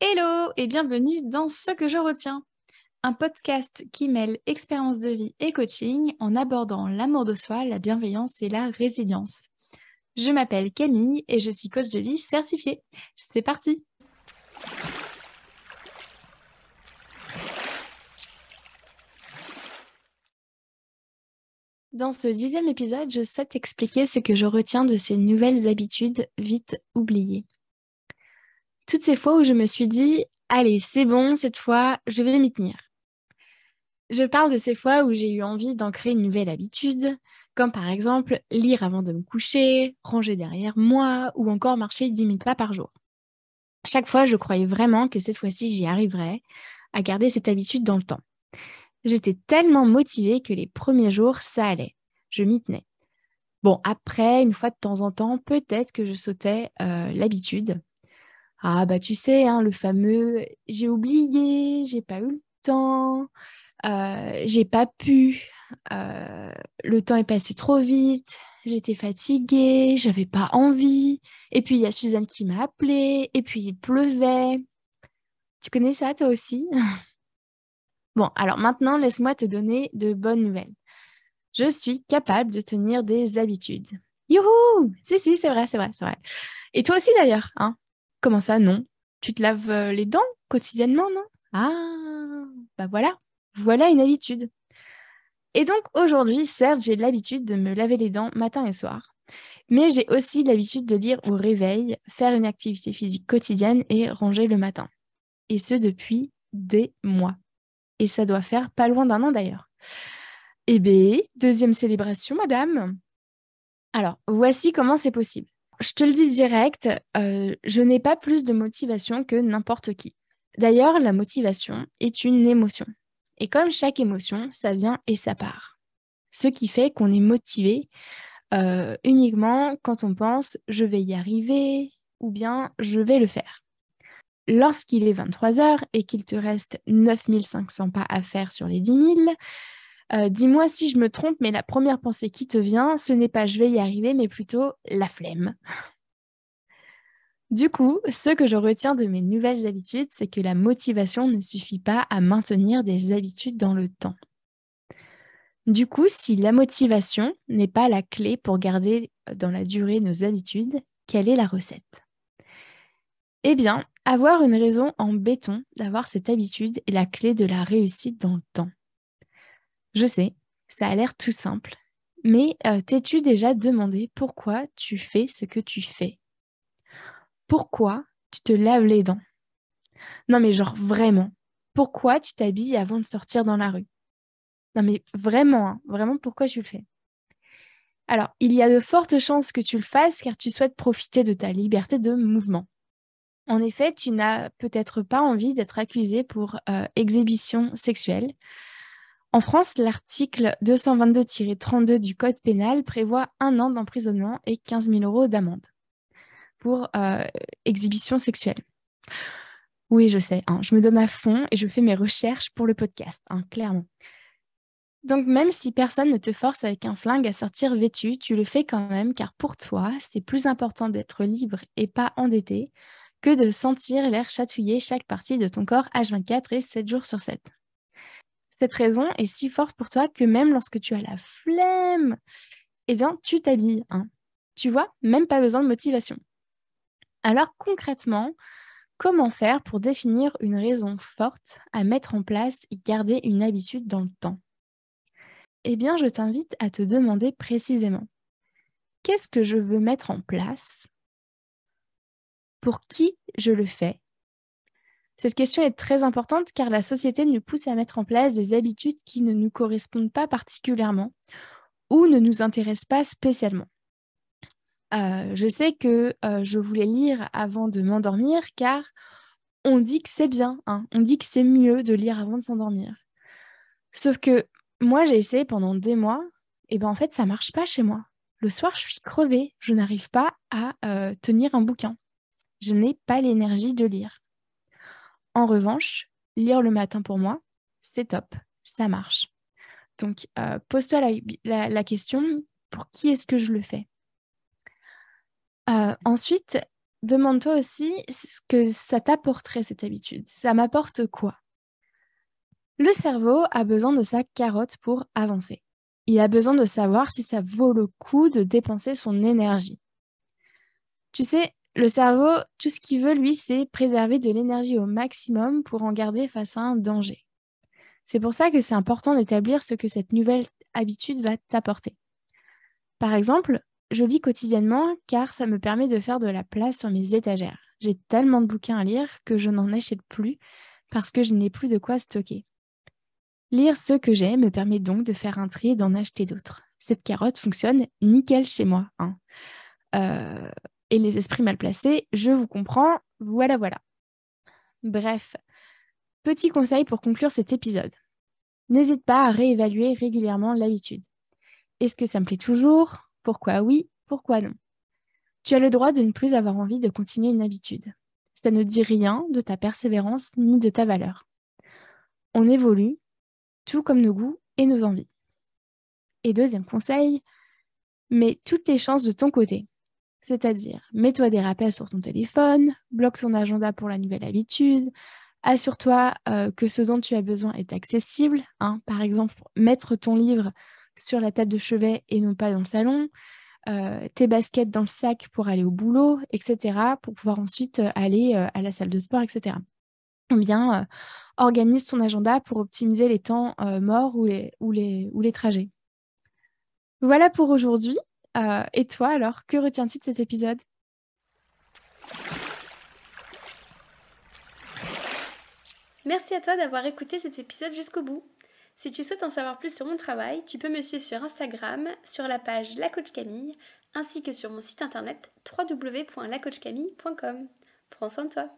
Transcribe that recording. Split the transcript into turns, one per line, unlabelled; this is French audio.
Hello et bienvenue dans Ce que je retiens, un podcast qui mêle expérience de vie et coaching en abordant l'amour de soi, la bienveillance et la résilience. Je m'appelle Camille et je suis coach de vie certifiée. C'est parti Dans ce dixième épisode, je souhaite expliquer ce que je retiens de ces nouvelles habitudes vite oubliées toutes ces fois où je me suis dit, allez, c'est bon, cette fois, je vais m'y tenir. Je parle de ces fois où j'ai eu envie d'ancrer une nouvelle habitude, comme par exemple lire avant de me coucher, ranger derrière moi ou encore marcher 10 000 pas par jour. Chaque fois, je croyais vraiment que cette fois-ci, j'y arriverais à garder cette habitude dans le temps. J'étais tellement motivée que les premiers jours, ça allait. Je m'y tenais. Bon, après, une fois de temps en temps, peut-être que je sautais euh, l'habitude, ah bah tu sais, hein, le fameux j'ai oublié, j'ai pas eu le temps, euh, j'ai pas pu, euh, le temps est passé trop vite, j'étais fatiguée, j'avais pas envie, et puis il y a Suzanne qui m'a appelée, et puis il pleuvait. Tu connais ça toi aussi? Bon, alors maintenant, laisse-moi te donner de bonnes nouvelles. Je suis capable de tenir des habitudes. Youhou Si, si, c'est vrai, c'est vrai, c'est vrai. Et toi aussi d'ailleurs, hein? Comment ça, non? Tu te laves euh, les dents quotidiennement, non? Ah, bah voilà, voilà une habitude. Et donc aujourd'hui, certes, j'ai l'habitude de me laver les dents matin et soir, mais j'ai aussi l'habitude de lire au réveil, faire une activité physique quotidienne et ranger le matin. Et ce depuis des mois. Et ça doit faire pas loin d'un an d'ailleurs. Eh bien, deuxième célébration, madame. Alors, voici comment c'est possible je te le dis direct, euh, je n'ai pas plus de motivation que n'importe qui. D'ailleurs, la motivation est une émotion. Et comme chaque émotion, ça vient et ça part. Ce qui fait qu'on est motivé euh, uniquement quand on pense je vais y arriver ou bien je vais le faire. Lorsqu'il est 23 heures et qu'il te reste 9500 pas à faire sur les 10 000, euh, dis-moi si je me trompe, mais la première pensée qui te vient, ce n'est pas je vais y arriver, mais plutôt la flemme. Du coup, ce que je retiens de mes nouvelles habitudes, c'est que la motivation ne suffit pas à maintenir des habitudes dans le temps. Du coup, si la motivation n'est pas la clé pour garder dans la durée nos habitudes, quelle est la recette? Eh bien, avoir une raison en béton d'avoir cette habitude est la clé de la réussite dans le temps. Je sais, ça a l'air tout simple, mais euh, t'es-tu déjà demandé pourquoi tu fais ce que tu fais? Pourquoi tu te laves les dents? Non mais genre vraiment, pourquoi tu t'habilles avant de sortir dans la rue? Non mais vraiment, hein, vraiment pourquoi tu le fais? Alors, il y a de fortes chances que tu le fasses car tu souhaites profiter de ta liberté de mouvement. En effet, tu n'as peut-être pas envie d'être accusé pour euh, exhibition sexuelle, en France, l'article 222-32 du Code pénal prévoit un an d'emprisonnement et 15 000 euros d'amende pour euh, exhibition sexuelle. Oui, je sais, hein, je me donne à fond et je fais mes recherches pour le podcast, hein, clairement. Donc même si personne ne te force avec un flingue à sortir vêtu, tu le fais quand même car pour toi, c'est plus important d'être libre et pas endetté que de sentir l'air chatouiller chaque partie de ton corps H24 et 7 jours sur 7. Cette raison est si forte pour toi que même lorsque tu as la flemme, eh bien, tu t'habilles. Hein. Tu vois, même pas besoin de motivation. Alors concrètement, comment faire pour définir une raison forte à mettre en place et garder une habitude dans le temps? Eh bien, je t'invite à te demander précisément, qu'est-ce que je veux mettre en place? Pour qui je le fais? Cette question est très importante car la société nous pousse à mettre en place des habitudes qui ne nous correspondent pas particulièrement ou ne nous intéressent pas spécialement. Euh, je sais que euh, je voulais lire avant de m'endormir car on dit que c'est bien, hein. on dit que c'est mieux de lire avant de s'endormir. Sauf que moi, j'ai essayé pendant des mois, et ben en fait, ça marche pas chez moi. Le soir, je suis crevée, je n'arrive pas à euh, tenir un bouquin. Je n'ai pas l'énergie de lire. En revanche, lire le matin pour moi, c'est top, ça marche. Donc, euh, pose-toi la, question, pour qui est-ce que je le fais? Euh, Ensuite, demande-toi aussi ce que ça t'apporterait cette habitude. Ça m'apporte quoi? Le cerveau a besoin de sa carotte pour avancer. Il a besoin de savoir si ça vaut le coup de dépenser son énergie. Tu sais, le cerveau, tout ce qu'il veut, lui, c'est préserver de l'énergie au maximum pour en garder face à un danger. C'est pour ça que c'est important d'établir ce que cette nouvelle habitude va t'apporter. Par exemple, je lis quotidiennement car ça me permet de faire de la place sur mes étagères. J'ai tellement de bouquins à lire que je n'en achète plus parce que je n'ai plus de quoi stocker. Lire ce que j'ai me permet donc de faire un tri et d'en acheter d'autres. Cette carotte fonctionne nickel chez moi. Hein. Euh, et les esprits mal placés, je vous comprends, voilà voilà. Bref, petit conseil pour conclure cet épisode. N'hésite pas à réévaluer régulièrement l'habitude. Est-ce que ça me plaît toujours? Pourquoi oui? Pourquoi non? Tu as le droit de ne plus avoir envie de continuer une habitude. Ça ne dit rien de ta persévérance ni de ta valeur. On évolue, tout comme nos goûts et nos envies. Et deuxième conseil, mets toutes les chances de ton côté. C'est-à-dire, mets-toi des rappels sur ton téléphone, bloque ton agenda pour la nouvelle habitude, assure-toi euh, que ce dont tu as besoin est accessible. Hein. Par exemple, mettre ton livre sur la table de chevet et non pas dans le salon, euh, tes baskets dans le sac pour aller au boulot, etc., pour pouvoir ensuite euh, aller à la salle de sport, etc. Ou bien organise ton agenda pour optimiser les temps morts ou les, trajets. Voilà pour aujourd'hui. Euh, et toi, alors, que retiens-tu de cet épisode?
Merci à toi d'avoir écouté cet épisode jusqu'au bout. Si tu souhaites en savoir plus sur mon travail, tu peux me suivre sur Instagram, sur la page La Coach Camille, ainsi que sur mon site internet www.lacoachcamille.com. Prends soin de toi.